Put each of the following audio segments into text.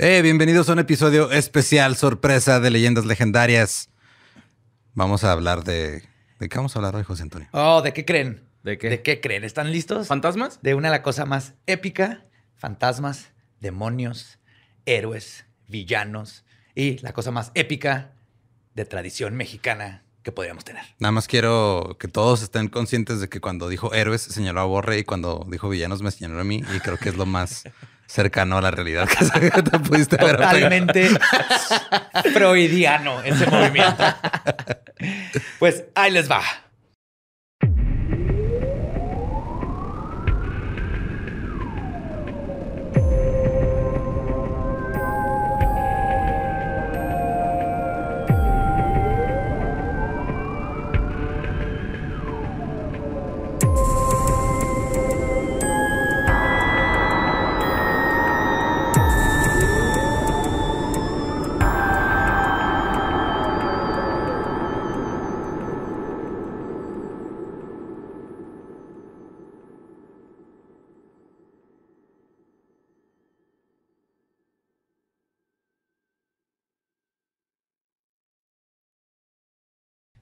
Eh, bienvenidos a un episodio especial, sorpresa de leyendas legendarias. Vamos a hablar de. ¿De qué vamos a hablar hoy, José Antonio? Oh, ¿de qué creen? ¿De qué? ¿De qué creen? ¿Están listos? ¿Fantasmas? De una de la cosa más épica: fantasmas, demonios, héroes, villanos y la cosa más épica de tradición mexicana que podríamos tener. Nada más quiero que todos estén conscientes de que cuando dijo héroes señaló a Borre y cuando dijo villanos me señaló a mí y creo que es lo más cercano a la realidad que te pudiste ver. Totalmente freudiano ese movimiento. Pues ahí les va.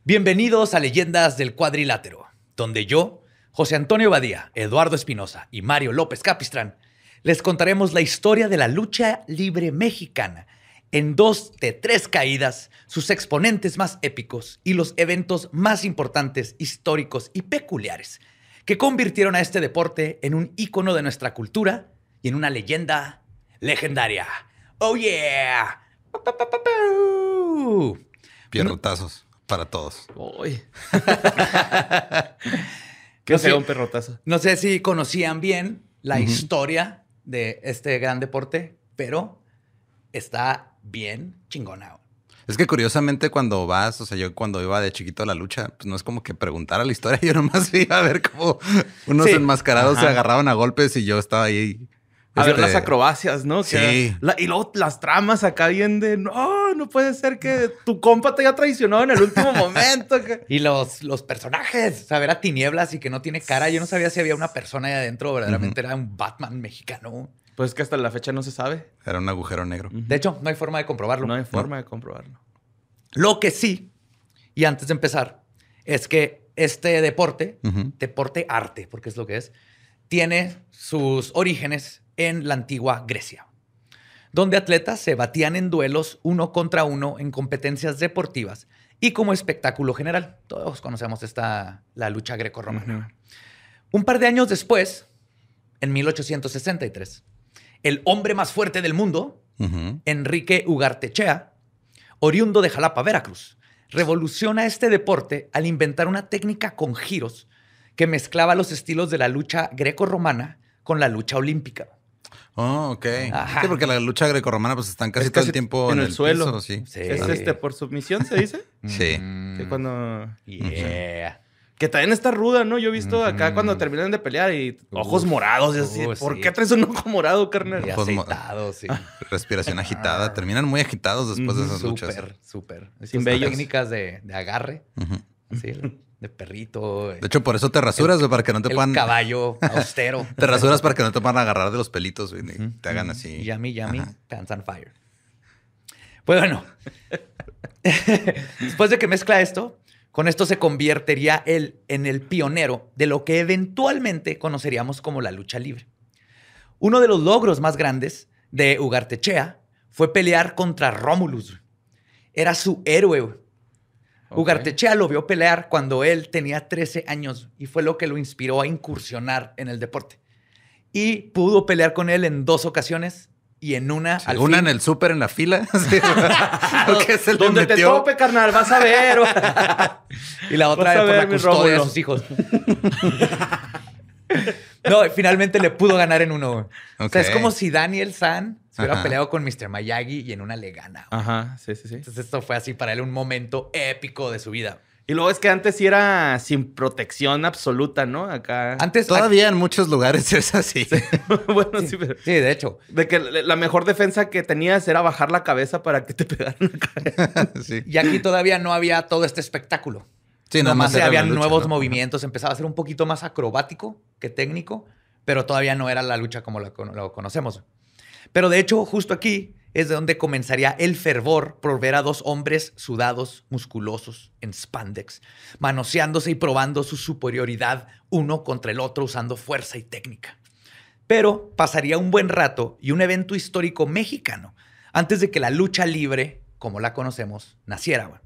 Bienvenidos a Leyendas del Cuadrilátero, donde yo, José Antonio Badía, Eduardo Espinosa y Mario López Capistrán les contaremos la historia de la lucha libre mexicana en dos de tres caídas, sus exponentes más épicos y los eventos más importantes, históricos y peculiares que convirtieron a este deporte en un ícono de nuestra cultura y en una leyenda legendaria. ¡Oh, yeah! Pierrotazos para todos. Uy. Qué No sé- un perrotazo. No sé si conocían bien la historia de este gran deporte, pero está bien chingona. Es que curiosamente cuando vas, o sea, yo cuando iba de chiquito a la lucha, pues no es como que preguntara la historia, yo nomás iba a ver cómo unos Sí. enmascarados se agarraban a golpes y yo estaba ahí. A ver las acrobacias, ¿no? Que Sí. la- y luego las tramas acá bien de, no, no puede ser que tu compa te haya traicionado en el último momento. que-". Y los, los personajes, o sea, ver a tinieblas y que no tiene cara. Yo no sabía si había una persona ahí adentro, verdaderamente era un Batman mexicano. Pues que hasta la fecha no se sabe. Era un agujero negro. De hecho, no hay forma de comprobarlo. No hay forma de comprobarlo. Lo que sí, y antes de empezar, es que este deporte, deporte arte, porque es lo que es, tiene sus orígenes en la antigua Grecia, donde atletas se batían en duelos uno contra uno en competencias deportivas y como espectáculo general. Todos conocemos esta, la lucha grecorromana. Un par de años después, en 1863, el hombre más fuerte del mundo, Ujú. Enrique Ugartechea, oriundo de Jalapa, Veracruz, revoluciona este deporte al inventar una técnica con giros que mezclaba los estilos de la lucha greco-romana con la lucha olímpica. Oh, ok. Ajá. Sí, porque la lucha grecorromana pues están casi Es todo el tiempo en en, el suelo. piso, sí. Sí. Es este por submisión, se dice. Sí. Que cuando. yeah. Que también está ruda, ¿no? Yo he visto acá cuando terminan de pelear y ojos Uf. morados. Y así, Uh, ¿Por sí. qué traes un ojo morado, carnal? Y Ojos aceitado, sí. Respiración agitada. Terminan muy agitados después de esas luchas. Súper, súper. Sin técnicas de, de agarre, Ujú. así, de perrito. De hecho, por eso te rasuras, güey, para que no te el puedan. caballo austero. Te rasuras para que no te puedan agarrar de los pelitos, güey. y Te hagan así. Yummy, yummy, Ajá. pants on fire. Pues bueno, después de que mezcla esto, con esto se convertiría él en el pionero de lo que eventualmente conoceríamos como la lucha libre. Uno de los logros más grandes de Ugartechea fue pelear contra Romulus. Era su héroe. Güey. Ok. Ugartechea lo vio pelear cuando él tenía 13 años y fue lo que lo inspiró a incursionar en el deporte. Y pudo pelear con él en dos ocasiones y en una Sí, al una fin- en el súper en la fila. Se Donde te tope, carnal, vas a ver. y la otra por la custodia de sus hijos. no, finalmente le pudo ganar en uno. güey. O sea, es como si Daniel San se hubiera Ajá. peleado con Mr. Miyagi y en una le gana. güey. Ajá, sí, sí, sí. Entonces esto fue así para él un momento épico de su vida. Y luego es que antes sí era sin protección absoluta, ¿no? Acá. Antes Todavía en muchos lugares es así. bueno, sí, pero. Sí, de hecho. De que la la mejor defensa que tenías era bajar la cabeza para que te pegaran acá. sí. Y aquí todavía no había todo este espectáculo. Sí, nada Nomás más había la lucha, nuevos ¿no? movimientos, empezaba a ser un poquito más acrobático que técnico, pero todavía no era la lucha como la, lo conocemos. Pero de hecho, justo aquí es donde comenzaría el fervor por ver a dos hombres sudados, musculosos, en spandex, manoseándose y probando su superioridad uno contra el otro usando fuerza y técnica. Pero pasaría un buen rato y un evento histórico mexicano antes de que la lucha libre, como la conocemos, naciera.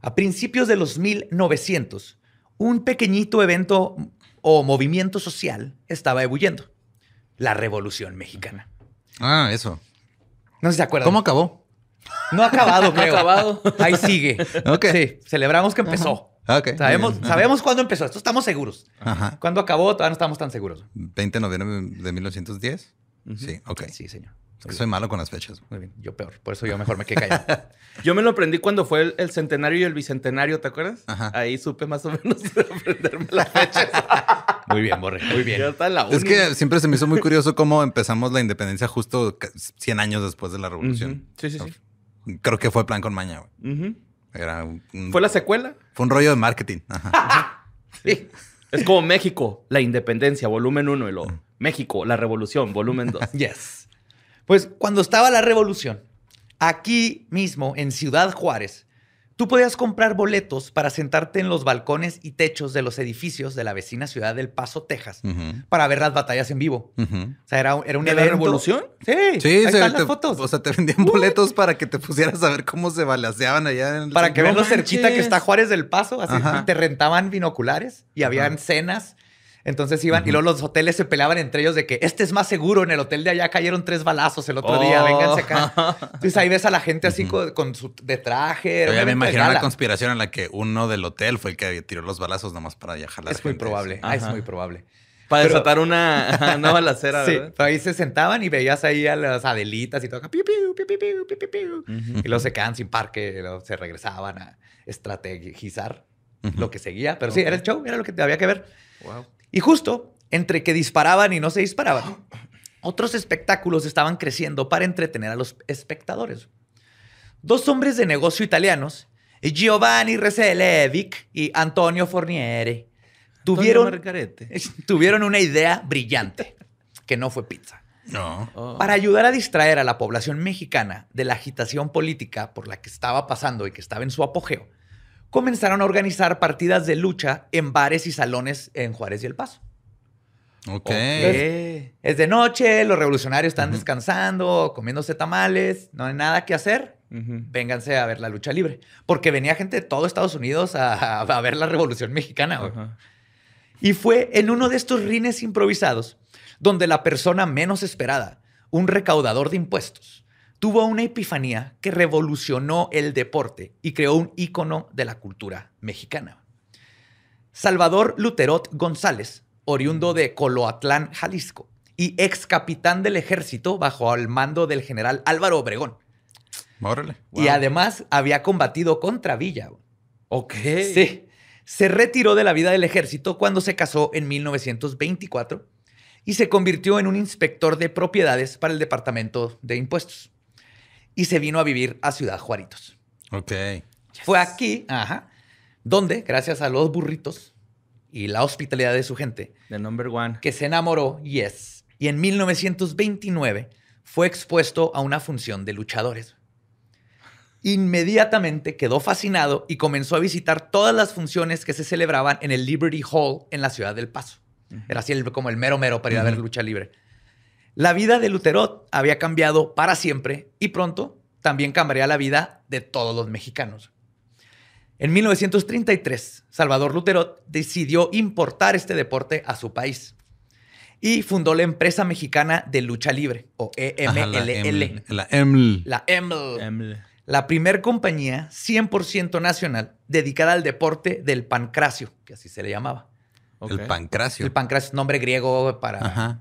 A principios de los 1900, un pequeñito evento o movimiento social estaba ebulliendo. La Revolución Mexicana. Ah, eso. No sé si se acuerdan. ¿Cómo acabó? No ha acabado, No ha creo. acabado. Ahí sigue. Ok. Sí, celebramos que empezó. Ok. Sabemos, sabemos cuándo empezó. Esto estamos seguros. Ajá. ¿Cuándo acabó? Todavía no estamos tan seguros. 20 de noviembre de 1910. Sí, ok. Sí, señor. Es que soy malo con las fechas. Muy bien. Yo peor. Por eso yo mejor me quedé callado. Yo me lo aprendí cuando fue el, el centenario y el bicentenario, ¿te acuerdas? Ajá. Ahí supe más o menos aprenderme las fechas. Muy bien, Borre. Muy bien. La Es que siempre se me hizo muy curioso cómo empezamos la independencia justo ca- 100 años después de la revolución. Sí, sí, sí. Creo que fue plan con maña. güey. Era un, un- ¿Fue la secuela? fue un rollo de marketing. Ajá. Sí. Es como México, la independencia, volumen 1 y lo México, la revolución, volumen 2. Yes. Pues cuando estaba la revolución, aquí mismo en Ciudad Juárez, tú podías comprar boletos para sentarte en los balcones y techos de los edificios de la vecina ciudad del Paso, Texas, para ver las batallas en vivo. O sea, era, era un ¿De la evento. revolución? Sí, Sí, ahí se- están te, las fotos. O sea, te vendían boletos para que te pusieras a ver cómo se balaceaban allá en el para que no vean lo cerquita que está Juárez del Paso, así Ajá. te rentaban binoculares y habían cenas. Entonces iban y luego los hoteles se peleaban entre ellos de que este es más seguro. En el hotel de allá cayeron tres balazos el otro día. Vénganse acá. Oh. Entonces ahí ves a la gente así con, su de traje. Ya me imagino la conspiración en la que uno del hotel fue el que tiró los balazos nomás para viajar la Es muy probable. Ah, es muy probable. Para desatar una, una balacera. sí, ¿verdad? ahí se sentaban y veías ahí a las adelitas y todo. Piu, piu, piu, uh -huh. Y luego se quedaban sin parque, y luego se regresaban a estrategizar lo que seguía. Pero sí, era el show, era lo que te había que ver. Wow. Y justo entre que disparaban y no se disparaban, otros espectáculos estaban creciendo para entretener a los espectadores. Dos hombres de negocio italianos, Giovanni Reselevic y Antonio Forniere, tuvieron, Margarete. tuvieron una idea brillante, que no fue pizza. No. Oh. Para ayudar a distraer a la población mexicana de la agitación política por la que estaba pasando y que estaba en su apogeo, comenzaron a organizar partidas de lucha en bares y salones en Juárez y El Paso. Ok. Ok. Es de noche, los revolucionarios están descansando, comiéndose tamales, no hay nada que hacer. Ujú. Vénganse a ver la lucha libre. Porque venía gente de todo Estados Unidos a, a ver la revolución mexicana. güey. Ajá. Y fue en uno de estos rines improvisados donde la persona menos esperada, un recaudador de impuestos, tuvo una epifanía que revolucionó el deporte y creó un ícono de la cultura mexicana. Salvador Luterot González, oriundo de Coloatlán, Jalisco, y ex capitán del ejército bajo el mando del general Álvaro Obregón. Órale. Y además había combatido contra Villa. Ok. Sí. Se retiró de la vida del ejército cuando se casó en 1924 y se convirtió en un inspector de propiedades para el Departamento de Impuestos. Y se vino a vivir a Ciudad Juaritos. Ok. Fue aquí, ajá, donde, gracias a los burritos y la hospitalidad de su gente, The number one. que se enamoró, yes. Y en 1929 fue expuesto a una función de luchadores. Inmediatamente quedó fascinado y comenzó a visitar todas las funciones que se celebraban en el Liberty Hall en la ciudad del Paso. Era así el- como el mero mero para ir a ver lucha libre. La vida de Luterot había cambiado para siempre y pronto también cambiaría la vida de todos los mexicanos. En 1933, Salvador Luterot decidió importar este deporte a su país y fundó la empresa mexicana de lucha libre, o Ajá, la EMLL, La M. la EML, la primer compañía 100% nacional dedicada al deporte del pancracio, que así se le llamaba. El pancracio. El pancracio es nombre griego para...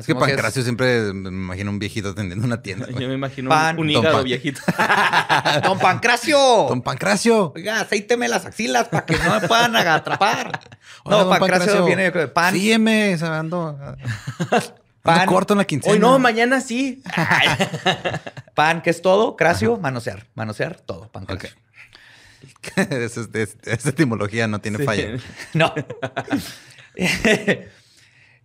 Es que como es- pancracio siempre me imagino un viejito atendiendo una tienda. Yo me imagino Pan. un, un Don hígado Pan. viejito. ¡Don Pancracio! Don Pancracio. Oiga, aceíteme las axilas para que no me puedan atrapar. Hola, No, don pancracio viene de pan. Sígueme, se ando, ando Pan. corto en la quincena. Hoy no, mañana sí. Pan, que es todo. Cracio, manosear. Manosear, todo. Pancracio. Esa, es- esa etimología no tiene Sí. falla. No.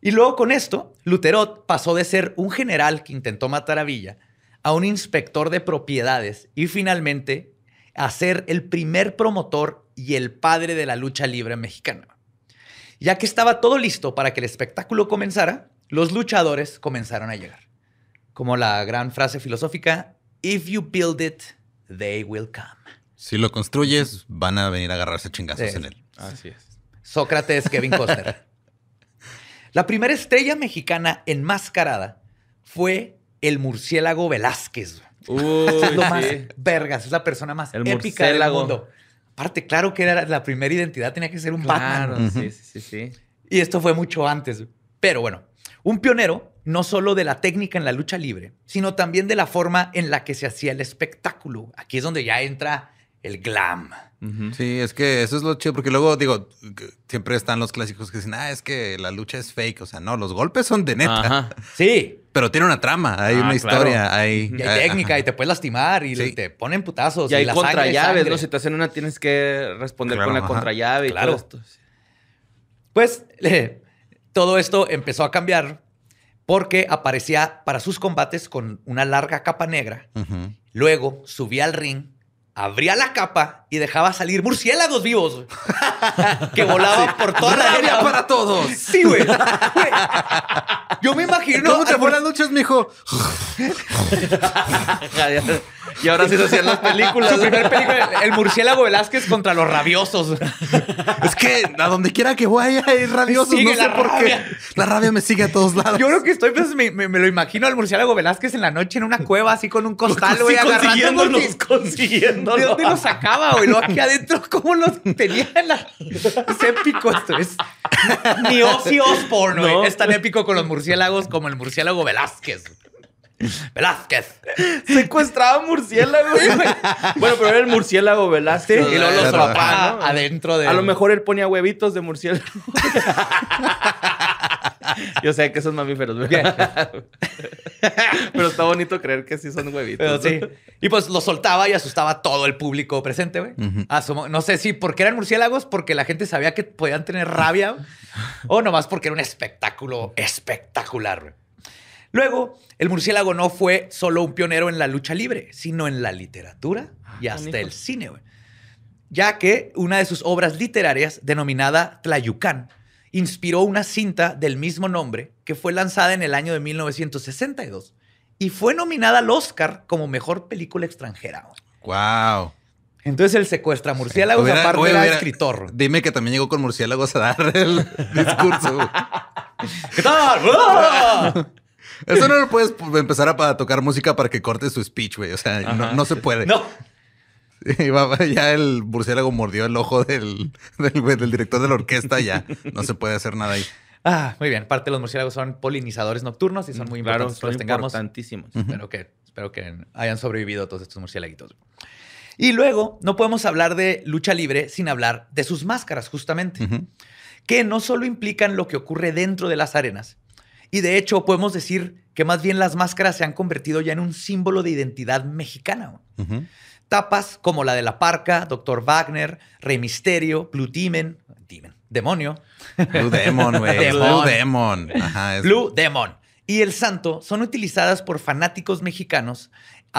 Y luego con esto, Luterot pasó de ser un general que intentó matar a Villa a un inspector de propiedades y finalmente a ser el primer promotor y el padre de la lucha libre mexicana. Ya que estaba todo listo para que el espectáculo comenzara, los luchadores comenzaron a llegar. Como la gran frase filosófica, If you build it, they will come. Si lo construyes, van a venir a agarrarse chingazos Sí. en él. Así es. Sócrates, Kevin Costner. La primera estrella mexicana enmascarada fue el murciélago Velázquez. Uy, es lo más vergas, es la persona más El épica del mundo. Aparte, claro que era la primera identidad, tenía que ser un Claro, Batman. sí, sí, sí, sí. Y esto fue mucho antes. Pero bueno, un pionero no solo de la técnica en la lucha libre, sino también de la forma en la que se hacía el espectáculo. Aquí es donde ya entra el glam. Sí, es que eso es lo chido, porque luego digo, siempre están los clásicos que dicen, ah, es que la lucha es fake. O sea, no, los golpes son de neta, Ajá. Sí, pero tiene una trama, hay Ah, una claro. historia, hay, y hay técnica ajá. y te puedes lastimar y Sí. te ponen putazos. Y hay la contrallaves, sangre. ¿no? Si te hacen una, tienes que responder Claro, con la ajá. contrallave y Claro. todo esto. Pues eh, todo esto empezó a cambiar porque aparecía para sus combates con una larga capa negra. Luego subía al ring, abría la capa y dejaba salir murciélagos vivos que volaban por toda la ¡Rabia área. para todos! Sí, güey. Yo me imagino. ¿Cómo te fue las luchas, mijo? y ahora sí se hacían las películas. Su primer película, el murciélago Velázquez contra los rabiosos. Es que a donde quiera que vaya hay rabiosos, Sigue no sé la por qué. La rabia me sigue a todos lados. Yo lo que estoy, pues, me, me- me lo imagino al murciélago Velázquez en la noche en una cueva, así con un costal, güey, Sí, consiguiéndolos. ¿De dónde los sacaba, güey? Aquí adentro, ¿cómo los tenía en la... Es épico esto. Es ni Ozzy Osbourne, güey. No. Es tan épico con los murciélagos como el murciélago Velázquez. Velázquez. Secuestraba murciélagos. bueno, pero era el murciélago Velázquez. Y luego los solapaba ¿no? adentro de... A lo mejor él ponía huevitos de murciélago. Yo sé que son mamíferos, ¿verdad? Pero está bonito creer que sí son huevitos. Pero sí. Y pues lo soltaba y asustaba a todo el público presente, güey. Asumo- no sé si porque eran murciélagos, porque la gente sabía que podían tener rabia, o nomás porque era un espectáculo espectacular, güey. Luego, el murciélago no fue solo un pionero en la lucha libre, sino en la literatura y hasta el cine, güey. Ya que una de sus obras literarias, denominada Tlayucán, inspiró una cinta del mismo nombre que fue lanzada en el año de 1962 y fue nominada al Oscar como mejor película extranjera. Wow. Entonces él secuestra murciélagos, Hubiera- aparte oye, era hubiera- escritor. Dime que también llegó con murciélagos a dar el discurso. ¿Qué tal? Eso no lo puedes empezar a, tocar música para que corte su speech, güey. O sea, no se puede. No. Ya el murciélago mordió el ojo del, del, director de la orquesta. Ya no se puede hacer nada ahí. Ah, muy bien. Parte de los murciélagos son polinizadores nocturnos y son muy Claro, importantes que son los tengamos. importantísimos. Espero que, espero que hayan sobrevivido todos estos murciélaguitos. Y luego, no podemos hablar de lucha libre sin hablar de sus máscaras, justamente, que no solo implican lo que ocurre dentro de las arenas. Y de hecho, podemos decir que más bien las máscaras se han convertido ya en un símbolo de identidad mexicana. Ujú. Tapas como la de La Parca, Dr. Wagner, Rey Misterio, Blue Demon, Demon, Demonio, Blue Demon, güey. Demon. Blue Demon. Ajá. es- Blue Demon y El Santo son utilizadas por fanáticos mexicanos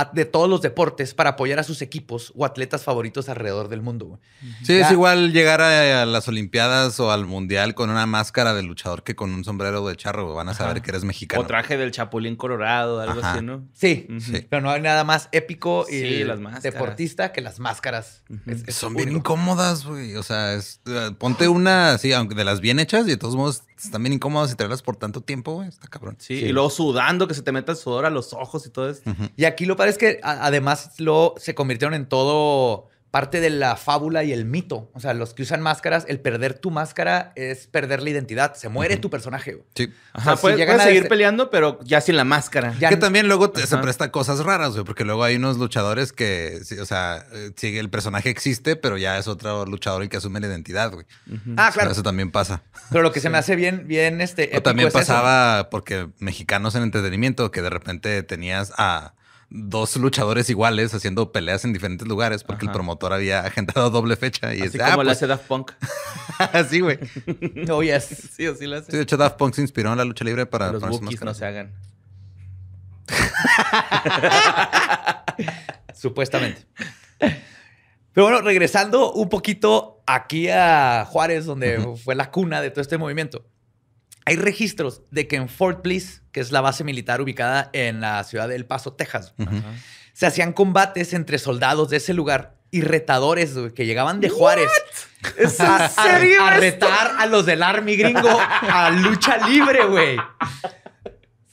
de todos los deportes para apoyar a sus equipos o atletas favoritos alrededor del mundo. güey. Sí, es igual llegar a, a las Olimpiadas o al Mundial con una máscara de luchador que con un sombrero de charro, güey. Van a saber que eres mexicano. O traje del Chapulín Colorado, algo Ajá. así, ¿no? Sí, pero no hay nada más épico y Sí, las máscaras. deportista que las máscaras. Ujú. Es- es Son bien incómodas, güey. O sea, es- eh, ponte una, sí, aunque de las bien hechas y de todos modos están bien incómodas y traerlas por tanto tiempo, güey. Está cabrón. Sí, Sí. y luego sudando, que se te meta el sudor a los ojos y todo. Ujú. Y aquí lo padre es que además lo, se convirtieron en todo parte de la fábula y el mito. O sea, los que usan máscaras, el perder tu máscara es perder la identidad. Se muere tu personaje. güey. Sí. O Ajá, si puedes, llegan puedes a seguir des- peleando, pero ya sin la máscara. Ya- que también luego te- se presta cosas raras, güey, porque luego hay unos luchadores que, o sea, eh, sí, el personaje existe, pero ya es otro luchador el que asume la identidad, güey. Ah, claro. Eso también pasa. Pero lo que se me hace bien, bien, este. O también es eso. pasaba porque mexicanos en entretenimiento, que de repente tenías a dos luchadores iguales haciendo peleas en diferentes lugares porque el promotor había agendado doble fecha y Así es, como ah, pues, hace Daft Punk. así, güey. Oh, yes. Sí, así lo hace. Sí, de hecho, Daft Punk se inspiró en la lucha libre para Que los Wookiees no se hagan. Supuestamente. Pero bueno, regresando un poquito aquí a Juárez, donde fue la cuna de todo este movimiento. Hay registros de que en Fort Bliss, que es la base militar ubicada en la ciudad de El Paso, Texas, se hacían combates entre soldados de ese lugar y retadores güey, que llegaban de Juárez ¿Es a, serio a retar a los del Army gringo a lucha libre, güey.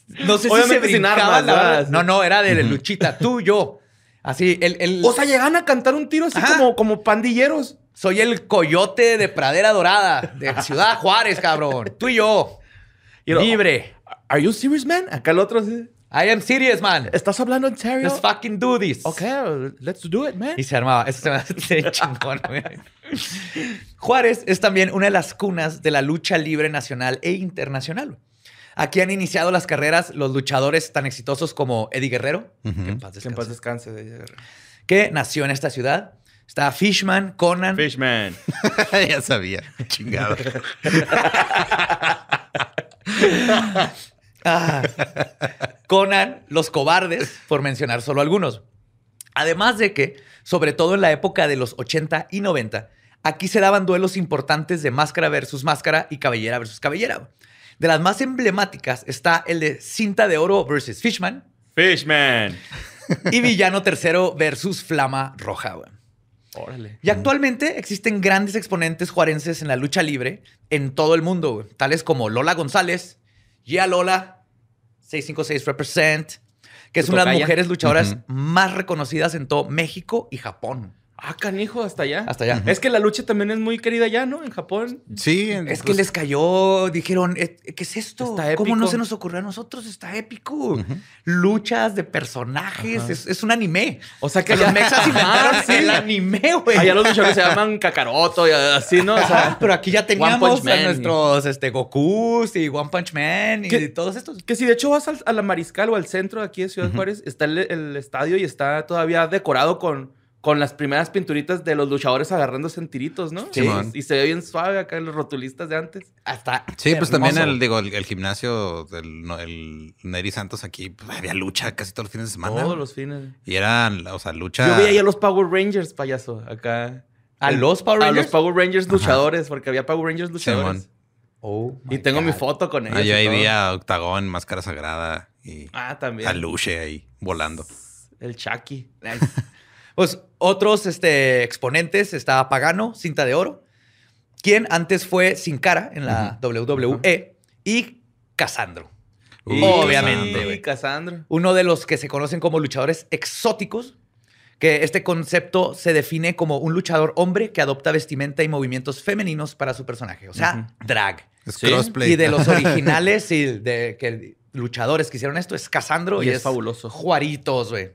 No sé si se brincaban armas. No, no, era de luchita. Tú, yo. Así, el, el- O sea, llegan a cantar un tiro así Ajá. como, como pandilleros. soy el coyote de Pradera Dorada, de Ciudad Juárez, cabrón. Tú y yo. Libre. ¿Are you serious, man? Acá el otro así. I am serious, man. ¿Estás hablando en serio? Let's fucking do this. Ok, let's do it, man. Y se armaba. Eso se me hace chingón. Juárez es también una de las cunas de la lucha libre nacional e internacional. Aquí han iniciado las carreras los luchadores tan exitosos como Eddie Guerrero, que en paz Que en paz descanse, descanse. que nació en esta ciudad. Está Fishman, Conan, Fishman. ya sabía. Chingado. Ah, Conan, Los Cobardes, por mencionar solo algunos. Además de que, sobre todo en la época de los 80 y 90, aquí se daban duelos importantes de máscara versus máscara y cabellera versus cabellera. De las más emblemáticas está el de Cinta de Oro versus Fishman Fishman. y Villano Tercero versus Flama Roja. Órale. Y actualmente existen grandes exponentes juarenses en la lucha libre en todo el mundo, güey, tales como Lola González, Gia Lola, 656 Represent, que es una de las mujeres luchadoras más reconocidas en todo México y Japón. Ah, canijo, hasta allá. Hasta allá. Es que la lucha también es muy querida allá, ¿no? En Japón. Sí. Es que pues, les cayó, dijeron, "Eh, ¿qué es esto? Está ¿Cómo no épico. se nos ocurrió a nosotros? Está épico. Luchas de personajes, es, es un anime. O sea que Que los mexas inventaron Ajá, sí. el anime, güey. Allá los luchadores se llaman Kakaroto y así, ¿no? O sea, Ajá, pero aquí ya teníamos a nuestros este, Gokus y One Punch Man y ¿Qué? todos estos. que si de hecho vas al- a la Mariscal o al centro de aquí de Ciudad Juárez, está el, el estadio y está todavía decorado con, con las primeras pinturitas de los luchadores agarrándose en tiritos, ¿no? Sí. Y se ve bien suave acá los rotulistas de antes. Hasta Sí, pues también el, digo, el, el gimnasio del no, el Neri Santos aquí, pues, había lucha casi todos los fines de semana. Todos los fines. Y eran, o sea, lucha. Yo veía ahí a los Power Rangers, payaso, acá. ¿A los Power A Rangers? los Power Rangers luchadores, porque había Power Rangers luchadores. Simón. Oh, y tengo mi foto con ellos. Ah, yo ahí vi a Octagón, Máscara Sagrada y Ah, también. a Luche ahí volando. El Chucky. Pues otros este, exponentes está Pagano, cinta de oro, quien antes fue Sin Cara en la WWE, y Casandro. Uy, Obviamente, Casandro. güey. Y Casandro. uno de los que se conocen como luchadores exóticos, que este concepto se define como un luchador hombre que adopta vestimenta y movimientos femeninos para su personaje, o sea, drag. Es Sí. crossplay. Y de los originales y de que luchadores que hicieron esto es Casandro Y y, es fabuloso. Juaritos, güey.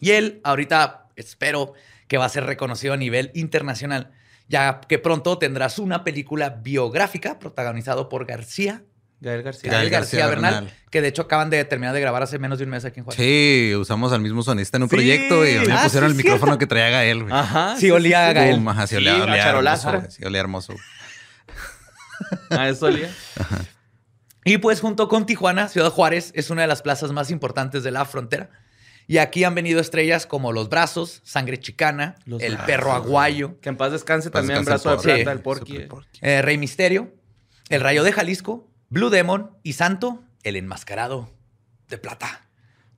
Y él ahorita espero que va a ser reconocido a nivel internacional, ya que pronto tendrás una película biográfica protagonizado por García, Gael García. Gael Gael García, García Bernal, Bernal. que de hecho acaban de terminar de grabar hace menos de un mes aquí en Juárez. Sí, usamos al mismo sonista en un Sí. proyecto y a me Ah, pusieron sí, el micrófono que traía Gael, güey. Ajá. Sí, olía a Gael. Ajá, sí, olía, Sí, olía a hermoso, güey, sí, olía hermoso. Ah, eso olía. Y pues junto con Tijuana, Ciudad Juárez es una de las plazas más importantes de la frontera. Y aquí han venido estrellas como Los Brazos, Sangre Chicana, Los El Brazos. Perro Aguayo, Que en paz descanse Paz también, descanse brazo de plata, Sí. el Porky. eh, Rey Misterio, El Rayo de Jalisco, Blue Demon y Santo, El Enmascarado de Plata.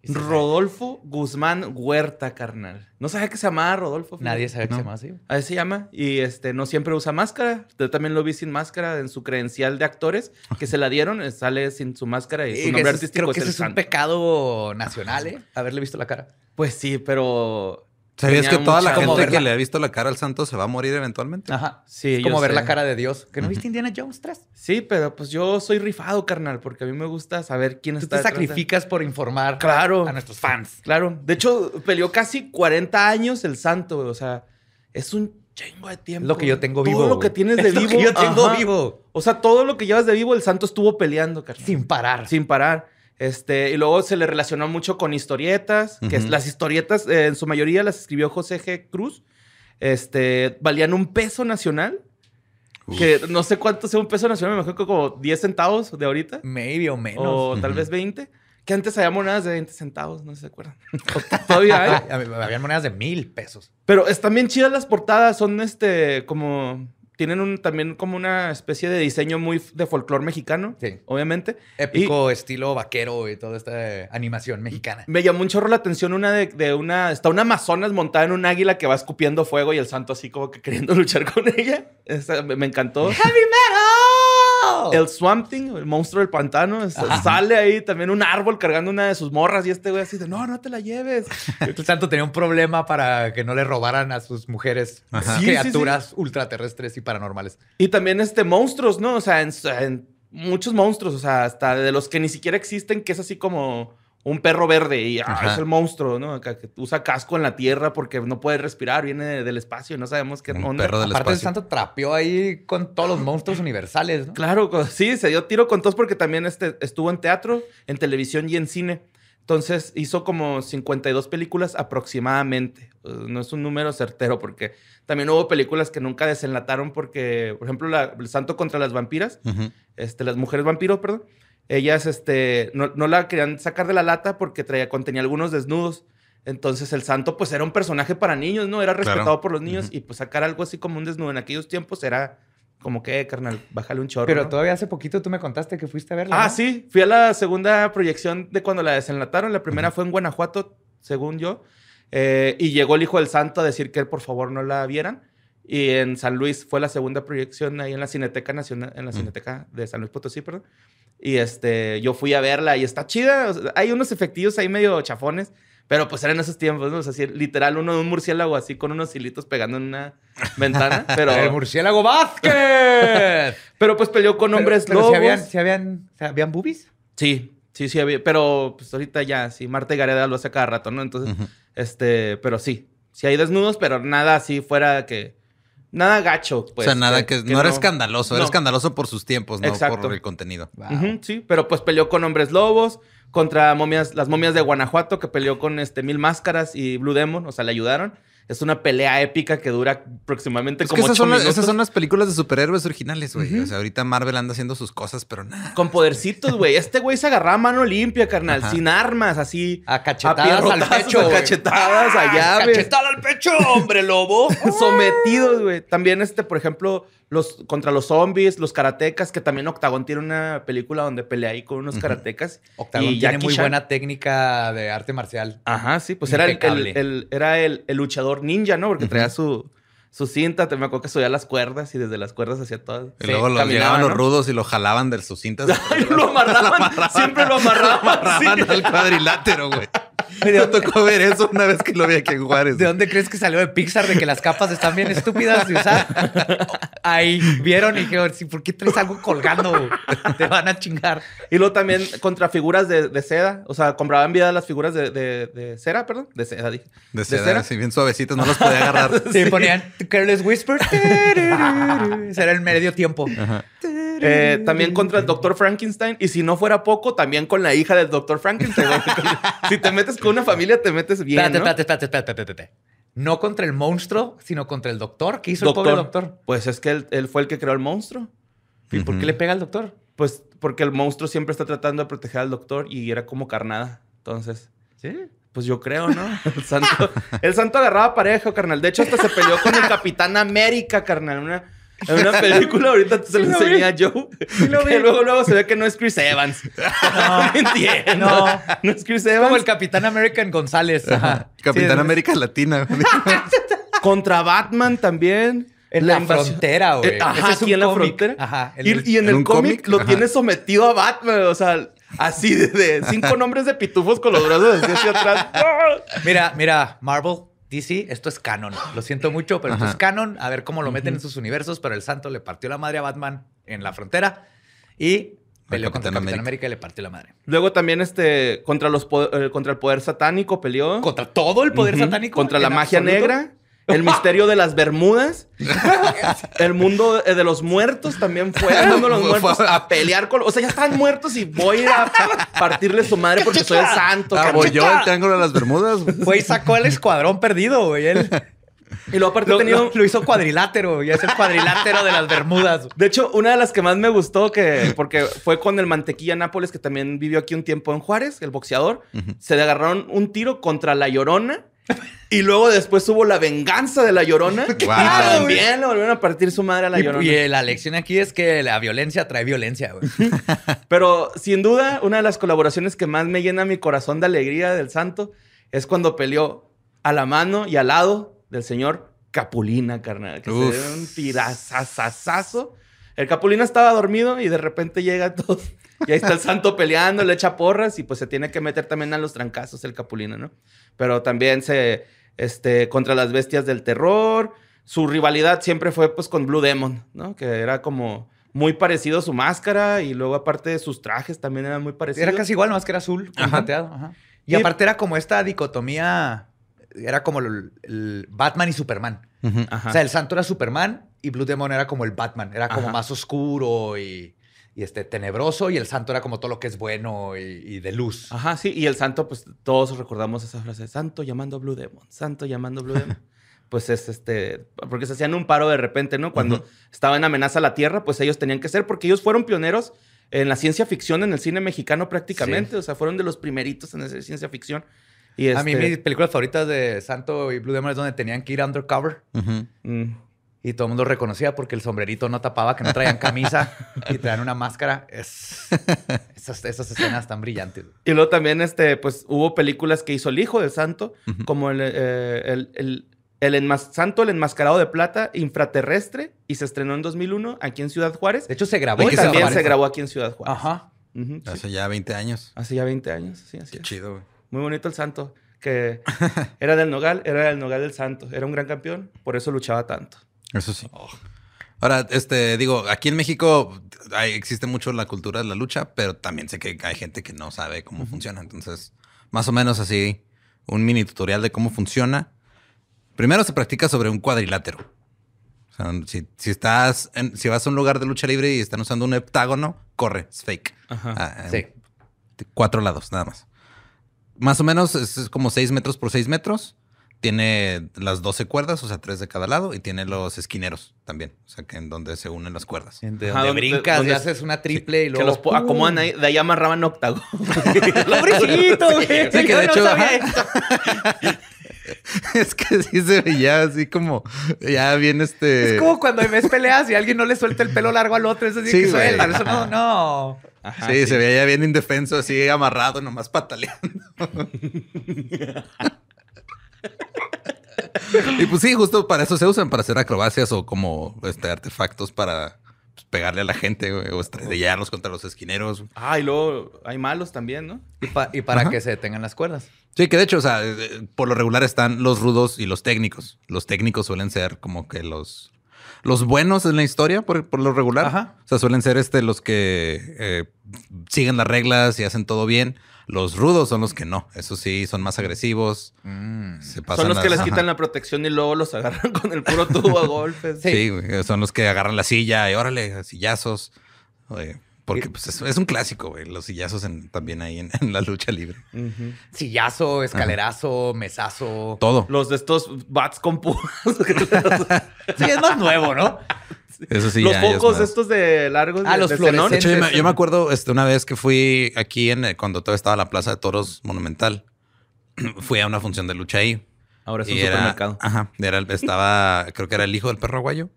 Rodolfo Guzmán Huerta, carnal. No sabía que se llamaba Rodolfo. fíjate. Nadie sabe que No. se llama así. Así se llama. Y este, no siempre usa máscara. Yo también lo vi sin máscara en su credencial de actores que se la dieron. eh, Sale sin su máscara y su que nombre es- artístico creo que es ese es un Santo. pecado nacional, ¿eh? Haberle visto la cara. Pues sí, pero. ¿Sabías que toda la gente que le ha visto la cara al santo se va a morir eventualmente? Ajá. Sí, es como yo ver sé. la cara de Dios. ¿Que no viste Indiana Jones 3? Sí, pero pues yo soy rifado, carnal, porque a mí me gusta saber quién Tú está. te de- sacrificas por informar Claro. a nuestros fans. Claro. De hecho, peleó casi 40 años el santo, güey. O sea, es un chingo de tiempo. Lo que yo tengo Todo vivo. lo que tienes de Es lo vivo. que yo tengo ajá. vivo. O sea, todo lo que llevas de vivo, el santo estuvo peleando, carnal. Sin parar. Sin parar. Este, y luego se le relacionó mucho con historietas, que las historietas, eh, en su mayoría las escribió José G. Cruz. Este, valían un peso nacional. Uf. Que no sé cuánto sea un peso nacional, me imagino que como 10 centavos de ahorita. Maybe o menos. o tal vez 20. que antes había monedas de 20 centavos, no sé si se acuerdan. Todavía hay. Había monedas de mil pesos. Pero están bien chidas las portadas, son este, como tienen un, también como una especie de diseño muy de folclore mexicano, Sí. obviamente. Épico, estilo vaquero y toda esta animación mexicana. Me llamó un chorro la atención una de, de una... Está una amazonas montada en un águila que va escupiendo fuego y el santo así como que queriendo luchar con ella. Esa me, me encantó. ¡Heavy metal! El Swamp Thing, el monstruo del pantano, sale ahí también un árbol cargando una de sus morras y este güey así de, no, no te la lleves. El santo tenía un problema para que no le robaran a sus mujeres Ajá. Sí, sí, criaturas ultraterrestres y paranormales. Y también este monstruos, ¿no? O sea, en, en muchos monstruos, o sea, hasta de los que ni siquiera existen, que es así como un perro verde y ah, es el monstruo, ¿no? Que usa casco en la tierra porque no puede respirar, viene del espacio no sabemos qué Un onda. perro del Aparte, el santo trapeó ahí con todos los monstruos universales, ¿no? Claro, sí, se dio tiro con todos porque también este, estuvo en teatro, en televisión y en cine. Entonces hizo como 52 películas aproximadamente. Uh, No es un número certero porque también hubo películas que nunca desenlataron porque, por ejemplo, la- El Santo contra las Vampiras, este, las mujeres vampiros, perdón, ellas este, no, no la querían sacar de la lata porque traía, contenía algunos desnudos. Entonces el santo pues era un personaje para niños, ¿no? Era respetado Claro. por los niños y pues sacar algo así como un desnudo en aquellos tiempos era como que, carnal, bájale un chorro. Pero ¿no? todavía hace poquito tú me contaste que fuiste a verla. Ah, ¿no? sí, fui a la segunda proyección de cuando la desenlataron. La primera fue en Guanajuato, según yo. Eh, y llegó el hijo del santo a decir que por favor no la vieran. Y en San Luis fue la segunda proyección ahí en la Cineteca Nacional, en la Ujú. Cineteca de San Luis Potosí, perdón. Y este, yo fui a verla y está chida. o sea, hay unos efectivos ahí medio chafones, pero pues eran esos tiempos, ¿no? O sea, así, literal, uno de un murciélago así con unos hilitos pegando en una ventana. Pero, El murciélago Vázquez. pero pues peleó con hombres pero, pero lobos. si habían, si habían, si habían boobies. Sí, sí, sí, había, pero pues ahorita ya, sí, Marta y Gareda lo hace cada rato, ¿no? Entonces, este, pero sí, sí hay desnudos, pero nada así fuera que, nada gacho, pues. o sea, nada que, no, era escandaloso, era escandaloso por sus tiempos, no Exacto. por el contenido. Ujú, sí, pero pues peleó con hombres lobos, contra momias, las momias de Guanajuato, que peleó con este Mil Máscaras y Blue Demon, o sea, le ayudaron. Es una pelea épica que dura aproximadamente Es que como esas son, las, minutos. esas son las películas de superhéroes originales, güey. O sea, ahorita Marvel anda haciendo sus cosas, pero nada. Con podercitos, güey. Este güey se agarraba a mano limpia, carnal, Ajá. sin armas, así. A cachetadas al pierrotazos, pecho. a güey. cachetadas, a llaves. Cachetada al pecho, hombre lobo. sometidos, güey. También, este, por ejemplo, los contra los zombies, los karatecas, que también Octagon tiene una película donde pelea ahí con unos karatecas. Octagon Y tiene Jackie muy Chan. buena técnica de arte marcial. Ajá, sí, pues era el, era el, el luchador ninja, ¿no? Porque traía su, su cinta, te me acuerdo que subía las cuerdas y desde las cuerdas hacía todo. Y Sí, luego los, caminaba, llegaban los rudos y lo jalaban de sus cintas. Ay, lo amarraban, siempre lo amarraban. amarraban sí. al cuadrilátero, güey. Me tocó ver eso una vez que lo vi aquí en Juárez. ¿De dónde crees que salió de Pixar de que las capas están bien estúpidas de usar? Ahí vieron y dijeron, sí, ¿por qué traes algo colgando? Te van a chingar. Y luego también contra figuras de, de seda. O sea, compraban vida las figuras de, de- de cera, perdón. De seda, dije. De seda, así bien suavecitos, no los podía agarrar. Sí, ponían Careless Whisper. Ese era el medio tiempo. Ajá. Eh, también contra el Dr. Frankenstein. Y si no fuera poco, también con la hija del Dr. Frankenstein. si te metes con una familia, te metes bien. Espérate, ¿no? espérate, espérate, espérate, espérate, espérate. No contra el monstruo, sino contra el doctor. ¿Qué hizo el pobre doctor? Pues es que él, él fue el que creó el monstruo. ¿Y por qué le pega al doctor? Pues porque el monstruo siempre está tratando de proteger al doctor y era como carnada. Entonces, Sí. pues yo creo, ¿no? El santo, el santo agarraba parejo, carnal. De hecho, hasta se peleó con el Capitán América, carnal. Una, en una película, ahorita se lo enseñé a Joe. lo que vi. luego, luego se ve que no es Chris Evans. No, entiendo. no. No es Chris Evans. Como el Capitán American González. Ajá. Capitán Sí, América Latina. güey. Contra Batman también. En la, frontera, güey. Eh, ajá, Ese es aquí en la cómic. frontera. Ajá. el- Y, y en ¿En el cómic? lo Ajá. tiene sometido a Batman. O sea, así de, de cinco nombres de pitufos con los brazos así hacia atrás. Mira, mira, Marvel, DC, esto es canon. Lo siento mucho, pero esto es canon. A ver cómo lo meten en sus universos. Pero el santo le partió la madre a Batman en la frontera y peleó contra Capitán América. América y le partió la madre. Luego también este contra los eh, contra el poder satánico peleó. Contra todo el poder satánico. Contra la magia absoluto. negra. El misterio de las Bermudas. el mundo eh, de los muertos también fue. El mundo de los muertos a pelear con. O sea, ya están muertos y voy a ir a partirle su madre porque soy el santo. Ah, voy yo el triángulo de las Bermudas. güey. Y sacó el escuadrón perdido, güey. Él. Y luego aparte Lo, tenía... lo- lo hizo cuadrilátero, ya es el cuadrilátero de las Bermudas. De hecho, una de las que más me gustó, que porque fue con el Mantequilla Nápoles, que también vivió aquí un tiempo en Juárez, el boxeador, se le agarraron un tiro contra la Llorona. Y luego después hubo la venganza de la Llorona. y Guau. también le volvieron a partir su madre a la Y, Llorona. y, eh, la lección aquí es que la violencia trae violencia, güey. Pero sin duda, una de las colaboraciones que más me llena mi corazón de alegría del santo es cuando peleó a la mano y al lado del señor Capulina, carnal. Que Uf. se dio un tirazazazazo. El Capulina estaba dormido y de repente llega todo. Y ahí está el santo peleando, le echa porras y pues se tiene que meter también a los trancazos el Capulina, ¿no? Pero también se, este, contra las bestias del terror. Su rivalidad siempre fue pues con Blue Demon, ¿no? Que era como muy parecido a su máscara y luego aparte sus trajes también eran muy parecidos. Era casi igual, nomás que era azul, Ajá. plateado. ajá. Y, Y- aparte era como esta dicotomía, era como el, el Batman y Superman. O sea, el santo era Superman y Blue Demon era como el Batman. Era como Ajá. más oscuro y, y, este, tenebroso. Y el santo era como todo lo que es bueno y, y de luz. Ajá, sí. Y el santo, pues todos recordamos esa frase, santo llamando a Blue Demon, santo llamando a Blue Demon. pues es este, porque se hacían un paro de repente, ¿no? Cuando Ujú. estaba en amenaza a la Tierra, pues ellos tenían que ser, porque ellos fueron pioneros en la ciencia ficción, en el cine mexicano prácticamente. O sea, fueron de los primeritos en hacer ciencia ficción. Y A mí este, mis películas favoritas de Santo y Blue Demon es donde tenían que ir undercover. Mm, Y todo el mundo reconocía porque el sombrerito no tapaba, que no traían camisa y traían una máscara. Es, esas, esas escenas tan brillantes. Y luego también, este, pues, hubo películas que hizo el hijo del santo, como el, eh, el, el, el enmas- Santo, el enmascarado de plata, infraterrestre, y se estrenó en 2001 aquí en Ciudad Juárez. De hecho, se grabó. Y también se grabó aquí en Ciudad Juárez. Ajá. Hace ya 20 años. Hace ya 20 años, sí, así Qué es. chido, güey. Muy bonito el santo, que era del Nogal, era del Nogal del santo. Era un gran campeón, por eso luchaba tanto. Eso sí. Ahora, este, digo, aquí en México hay- existe mucho la cultura de la lucha, pero también sé que hay gente que no sabe cómo funciona. Entonces, más o menos así, un mini tutorial de cómo funciona. Primero se practica sobre un cuadrilátero. O sea, si, si estás, en- si vas a un lugar de lucha libre y están usando un heptágono, corre, es fake. Ajá. Ah, Sí. Cuatro lados, nada más. Más o menos es, es como 6 metros por 6 metros. Tiene las 12 cuerdas, o sea, tres de cada lado, y tiene los esquineros también, o sea, que en donde se unen las cuerdas. De Ajá, donde donde- brincas donde- y haces una triple y que luego... los po- ¡pum! acomodan ahí, de ahí amarraban octágono. ¡Pobrecito, güey! Sí, que de no hecho, es que sí se veía así como, ya bien este... Es como cuando ves peleas y alguien no le suelta el pelo largo al otro. Eso sí, Sí, que suelta. Eso no, no. Ajá, sí, se veía bien indefenso, así amarrado, nomás pataleando. y pues sí, justo para eso se usan, para hacer acrobacias o como este, artefactos para pues, pegarle a la gente güey, o estrellarlos contra los esquineros. Ah, y luego hay malos también, ¿no? Y, pa- y para Ajá. que se detengan las cuerdas. Sí, que de hecho, o sea, eh, por lo regular están los rudos y los técnicos. Los técnicos suelen ser como que los, los buenos en la historia, por, por lo regular. Ajá. O sea, suelen ser este los que eh, siguen las reglas y hacen todo bien. Los rudos son los que no. Eso sí, son más agresivos. Mm. Se pasan Son los que las- les ajá. quitan la protección y luego los agarran con el puro tubo a golpes. Sí. Son los que agarran la silla y órale, sillazos. Oye, porque pues, es, es un clásico, güey. Los sillazos en- también ahí en, en la lucha libre. Sillazo, escalerazo, mesazo. Todo. Los de estos bats con púas. Sí, es más nuevo, ¿no? Eso sí, los ya- es estos de largos. Ah, de- los de hecho, yo me, yo me acuerdo este, una vez que fui aquí en eh, cuando todavía estaba la Plaza de Toros Monumental. fui a una función de lucha ahí. Ahora es un era, supermercado. ajá, era estaba, creo que era el hijo del perro aguayo.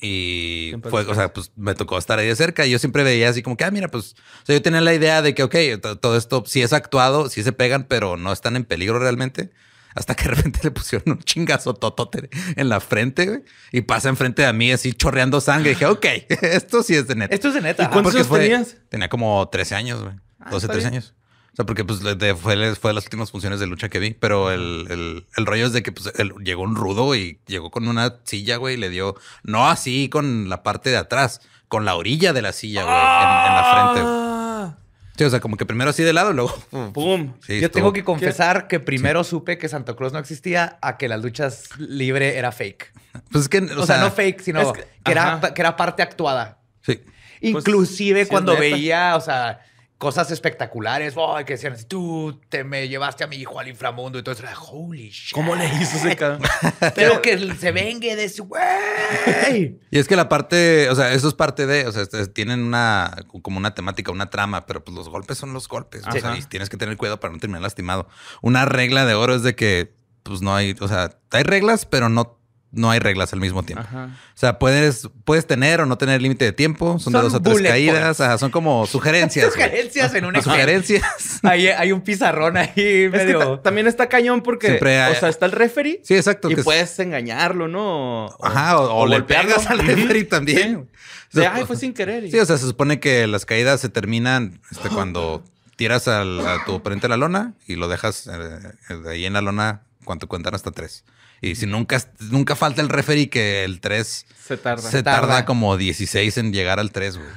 Y Siempre fue, o sea, pues me tocó estar ahí de cerca y yo siempre veía así como que, ah, mira, pues, o sea, yo tenía la idea de que, ok, to- todo esto sí es actuado, sí se pegan, pero no están en peligro realmente. Hasta que de repente le pusieron un chingazo totote en la frente, güey, y pasa enfrente de mí así chorreando sangre. Y dije, ok, esto sí es de neta. Esto es de neta. ¿Y ajá. cuántos años tenías? Tenía como 13 años, güey. Ah, 12, está 13 bien. años. O sea, porque pues de- fue, fue de las últimas funciones de lucha que vi. Pero el, el- el rollo es de que pues, el- llegó un rudo y llegó con una silla, güey, y le dio, no así con la parte de atrás, con la orilla de la silla, güey, en, en la frente. Ah, Sí, o sea, como que primero así de lado luego. ¡Pum! Sí, Yo estuvo- tengo que confesar que primero supe que Santa Claus no existía a que las luchas libre era fake. Pues es que, O, sea, no fake, sino es que, que- era, que era parte actuada. Sí. Inclusive sí es cuando veía, o sea, cosas espectaculares, oh, que decían así, tú te me llevaste a mi hijo al inframundo y todo eso. Era, Holy shit. ¿Cómo le hizo ese cabrón? Pero que se vengue de ese güey. Y es que la parte, o sea, eso es parte de, o sea, tienen una, como una temática, una trama, pero pues los golpes son los golpes. O sea, y tienes que tener cuidado para no terminar lastimado. Una regla de oro es de que, pues no hay, o sea, hay reglas, pero no, no hay reglas al mismo tiempo. Ajá. O sea, puedes, puedes tener o no tener límite de tiempo. Son, de Son dos o tres caídas. Ajá, son como sugerencias. Sugerencias en un Excel. Sugerencias. Ahí hay un pizarrón ahí Es que medio. ta- también está cañón porque, hay- o sea, está el referee Sí, exacto. y que es- puedes engañarlo, ¿no? O- Ajá, o, o le pegas al referee también. Sí. De, ay, fue sin querer. y- Sí, o sea, se supone que las caídas se terminan este, cuando tiras al- a tu oponente a la lona y lo dejas eh, de ahí en la lona cuando cuentan hasta tres. Y si nunca, nunca falta el referee que el 3 se tarda. se tarda. tarda. como 16 en llegar al 3, güey.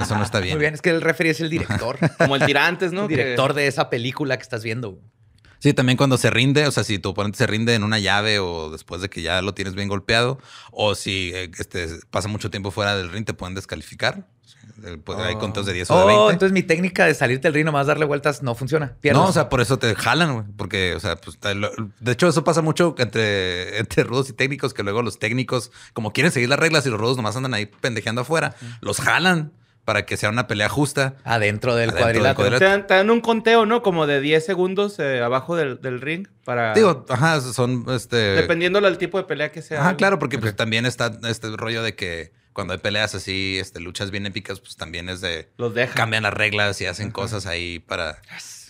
Eso no está bien. Muy bien, es que el referee es el director. Como el tirantes, ¿no? el director de esa película que estás viendo. Sí, también cuando se rinde, o sea, si tu oponente se rinde en una llave o después de que ya lo tienes bien golpeado, o si eh, este, pasa mucho tiempo fuera del ring, te pueden descalificar. Hay Oh. conteos de 10 o de Oh, 20. entonces mi técnica de salirte del ring nomás darle vueltas no funciona. Pierdes. No, o sea, por eso te jalan, güey. Porque, o sea, pues, de hecho, eso pasa mucho entre, entre rudos y técnicos, que luego los técnicos, como quieren seguir las reglas y los rudos nomás andan ahí pendejeando afuera, los jalan para que sea una pelea justa. adentro del Adentro del cuadrilátero. cuadrilátero. Te dan, te dan un conteo, ¿no? Como de 10 segundos eh, abajo del, del ring para... Digo, ajá, son este. dependiendo del tipo de pelea que sea. Ajá, claro, porque pues, también está este rollo de que cuando hay peleas así, este, luchas bien épicas, pues también es de Los dejan. cambian las reglas y hacen cosas ahí para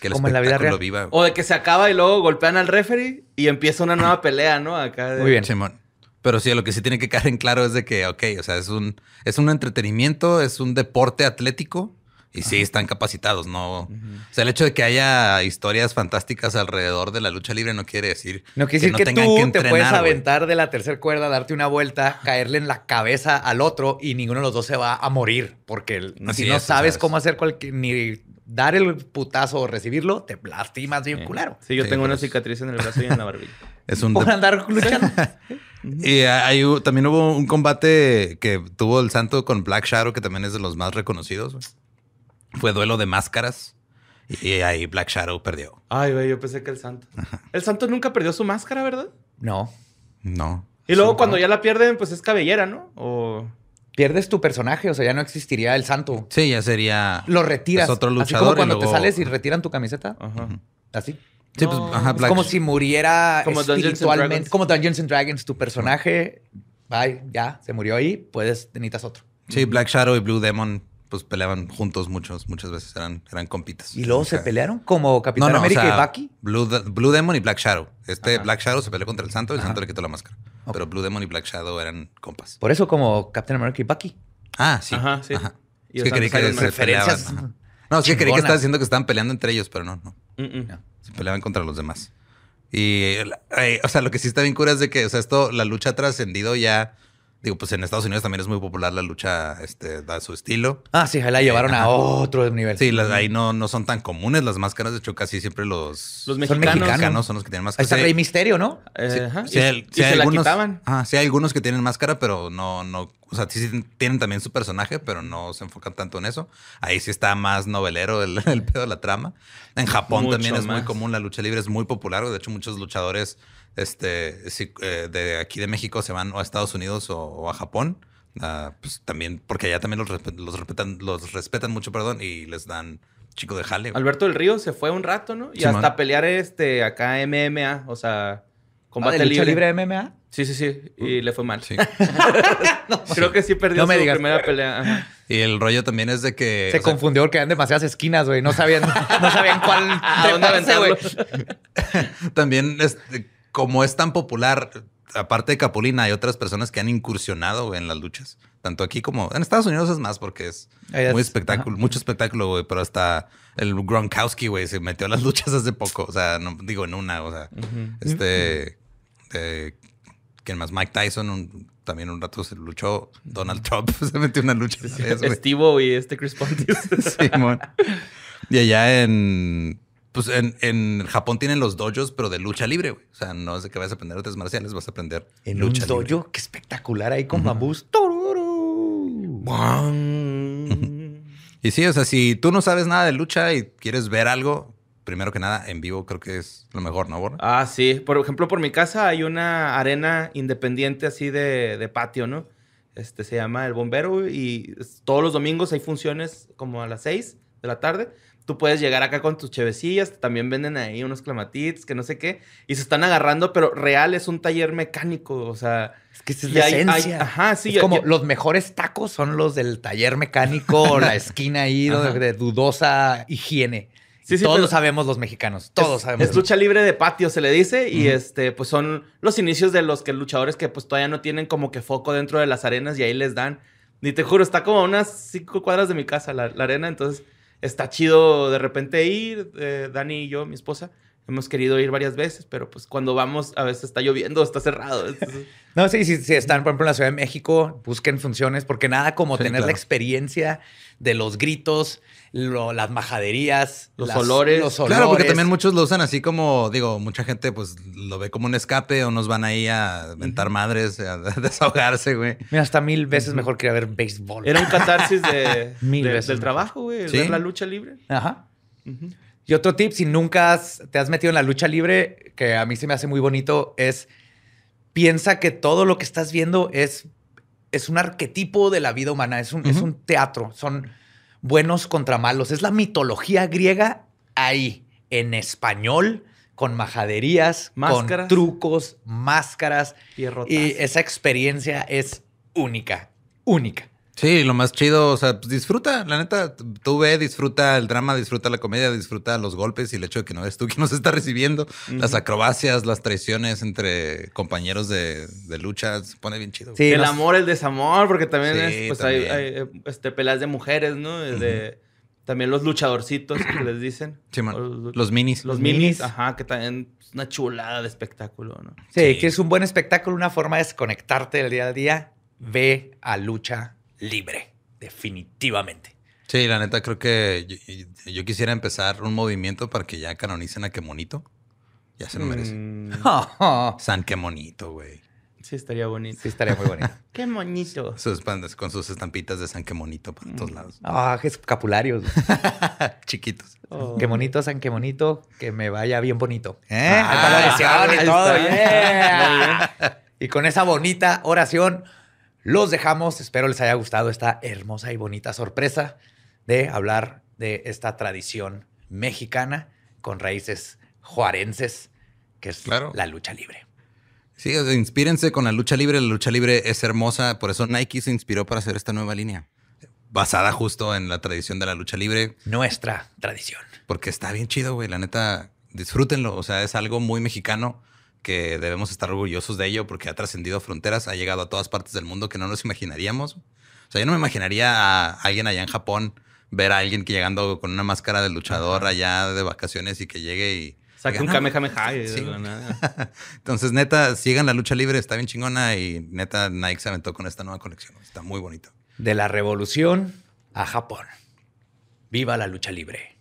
que el Como en la vida espectáculo real. viva. O de que se acaba y luego golpean al referee y empieza una nueva pelea, ¿no? Acá de- Muy bien. Simón. Pero sí, lo que sí tiene que quedar en claro es de que, ok, o sea, es un, es un entretenimiento, es un deporte atlético y sí están capacitados, ¿no? O sea, el hecho de que haya historias fantásticas alrededor de la lucha libre no quiere decir No quiere decir que, tengan tú te entrenar, puedes aventar de la tercera cuerda, darte una vuelta, caerle en la cabeza al otro y ninguno de los dos se va a morir. Porque el- si no es, sabes sabes. cómo hacer cualquier, ni dar el putazo o recibirlo, te lastimas bien culero. Sí, yo Sí, tengo pero una es- cicatriz en el brazo y en la barbilla. Es un Por andar luchando. Y hay- también hubo un combate que tuvo el santo con Black Shadow, que también es de los más reconocidos. Fue duelo de máscaras. Y ahí Black Shadow perdió. Ay, güey, yo pensé que el santo. El santo nunca perdió su máscara, ¿verdad? No. No. Y luego cuando ya la pierden, pues es cabellera, ¿no? O... Pierdes tu personaje, o sea, ya no existiría el santo. Sí, ya sería. Lo retiras. Es otro Así luchador como y cuando luego- te sales y retiran tu camiseta. Ajá. Así. Sí, No, pues, ajá, Es Black como si muriera Como Dungeons espiritualmente. Dragons. Como Dungeons and Dragons. Tu personaje, bye, ya, se murió ahí. Puedes, necesitas otro. Sí, Black Shadow y Blue Demon, pues peleaban juntos muchos, muchas veces. Eran, eran compitas. Y luego se pelearon como Capitán América y Bucky. Blue, Blue Demon y Black Shadow. Este Ajá. Black Shadow se peleó contra el santo y el Ajá. santo le quitó la máscara. Pero Blue Demon y Black Shadow eran compas. Por eso como Captain America y Bucky. Ah, sí. Ajá, sí. Y Es que creí que se peleaban. Referencias ajá. No, es que creí que estabas diciendo que estaban peleando entre ellos, pero no, no. Mm, mm. No. Se peleaban contra los demás. Y, eh, o sea, lo que sí está bien cura es de que, o sea, esto, la lucha ha trascendido ya. Digo, pues en Estados Unidos también es muy popular la lucha, este, da su estilo. Ah, sí, la llevaron a Ajá. otro nivel. Sí, las- ahí no, no son tan comunes las máscaras. De hecho, casi siempre los, Los Son mexicanos. mexicanos. son los que tienen Ahí máscara. está Sí, Rey Misterio, ¿no? Eh, sí, ajá. sí y hay- y sí hay se la quitaban. ajá, sí hay algunos que tienen máscara, pero no, no, o sea, sí, tienen también su personaje, pero no se enfocan tanto en eso. Ahí sí está más novelero el, el pedo de la trama. En Japón Mucho también es muy común, la lucha libre es muy popular. De hecho, muchos luchadores este, sí, eh, de aquí de México se van o a Estados Unidos o, o a Japón. Ah, pues también, porque allá también los, los respetan, los respetan mucho, perdón, y les dan chico de jale. Alberto del Río se fue un rato, ¿no? Y Simón. hasta pelear este acá MMA, o sea, Ah, combate ¿de lucha libre. libre MMA. Sí, sí, sí. Y le fue mal. Sí. Creo que sí perdió No me su digas. primera pelea. Ajá. Y el rollo también es de que. Se sea, confundió porque eran demasiadas esquinas, güey. No sabían, no sabían cuál ¿A dónde aventarlo? También, este, como es tan popular, aparte de Capulina, hay otras personas que han incursionado en las luchas. Tanto aquí como en Estados Unidos es más porque es Ahí es- muy espectáculo, mucho espectáculo, güey. Pero hasta el Gronkowski, güey, se metió a las luchas hace poco. O sea, no digo en una, o sea, este. Eh, ¿Quién más? Mike Tyson un- también un rato se luchó. Donald Trump se metió una lucha. Estivo y este Chris Pontius. Simón. Y allá en. Pues en, en Japón tienen los dojos, pero de lucha libre, güey. O sea, no es de que vas a aprender artes marciales, vas a aprender En lucha un libre. dojo, qué espectacular ahí con bambús. Tururú. Y sí, o sea, si tú no sabes nada de lucha y quieres ver algo, primero que nada, en vivo creo que es lo mejor, ¿no, Borra? Ah, sí. Por ejemplo, por mi casa hay una arena independiente así de, de patio, ¿no? Este se llama El Bombero y todos los domingos hay funciones como a las 6 de la tarde. Tú puedes llegar acá con tus chevecillas, también venden ahí unos clamatitos, que no sé qué, y se están agarrando, pero real es un taller mecánico, o sea, Es que esa es la hay- hay- esencia. ajá, sí, Es ya- como ya- los mejores tacos son los del taller mecánico, la esquina ahí de dudosa higiene. Sí, sí, todos pero- sabemos los mexicanos. Todos es, sabemos. Es lucha libre de patio, se le dice. Y este, pues son los inicios de los que luchadores que pues todavía no tienen como que foco dentro de las arenas y ahí les dan. Ni te juro, está como a unas cinco cuadras de mi casa la, la arena. Entonces está chido de repente ir. eh, Dani y yo, mi esposa, hemos querido ir varias veces, pero pues cuando vamos a veces está lloviendo, está cerrado. Entonces, No, sí, sí, sí, están, por ejemplo, en la Ciudad de México, busquen funciones, porque nada como Sí, tener la experiencia de los gritos, lo- las majaderías, Los las- olores. Los Claro, porque también muchos lo usan así como, digo, mucha gente pues lo ve como un escape o nos van ahí a mentar madres, a desahogarse, güey. Mira, hasta mil veces mejor que ir a ver béisbol. era un catarsis de, Mil de- veces del mejor. trabajo, güey. el Sí. Ver la lucha libre. Ajá. Ujú. Y otro tip, si nunca has- te has metido en la lucha libre, que a mí se me hace muy bonito, es piensa que todo lo que estás viendo es, es un arquetipo de la vida humana, es un, es un teatro, son buenos contra malos, es la mitología griega ahí, en español, con majaderías, Máscaras. con trucos, máscaras, Pierrotas. y esa experiencia es única, única. Sí, lo más chido, o sea, pues disfruta, la neta, tú ve, disfruta el drama, disfruta la comedia, disfruta los golpes y el hecho de que no eres tú quien nos está recibiendo, las acrobacias, las traiciones entre compañeros de, de lucha, se pone bien chido. Sí, el nos- amor, el desamor, porque también Sí, es, pues también. hay, hay, este, peleas de mujeres, ¿no? De, También los luchadorcitos que les dicen. Sí, man. Los, Los minis. los los minis, minis. ajá, que también es una chulada de espectáculo, ¿no? Sí, Sí. que es un buen espectáculo, una forma de desconectarte del día a día. Ve a lucha libre, definitivamente. Sí, la neta creo que yo, yo quisiera empezar un movimiento para que ya canonicen a Quemonito. Ya se lo merece. Mm, San Quemonito, güey. sí, estaría bonito. sí, estaría muy bonito. Qué moñito. Sus pandas con sus estampitas de San Quemonito por todos lados. Ah, qué escapularios. Chiquitos. Oh. Qué bonito, San, qué bonito. Que me vaya bien bonito. ¿Eh? Ah, oración y todo. yeah. Y con esa bonita oración los dejamos. Espero les haya gustado esta hermosa y bonita sorpresa de hablar de esta tradición mexicana con raíces juarenses, que es Claro. la lucha libre. Sí, inspírense con la lucha libre. La lucha libre es hermosa. Por eso Nike se inspiró para hacer esta nueva línea. Basada justo en la tradición de la lucha libre. Nuestra tradición. Porque está bien chido, güey. La neta, disfrútenlo. O sea, es algo muy mexicano que debemos estar orgullosos de ello porque ha trascendido fronteras, ha llegado a todas partes del mundo que no nos imaginaríamos. O sea, yo no me imaginaría a alguien allá en Japón ver a alguien que llegando con una máscara de luchador allá de vacaciones y que llegue y... Saca un no, Kamehameha Sí. Entonces, neta, sigan la lucha libre, está bien chingona y neta, Nike se aventó con esta nueva colección. Está muy bonito. De la revolución a Japón. Viva la lucha libre.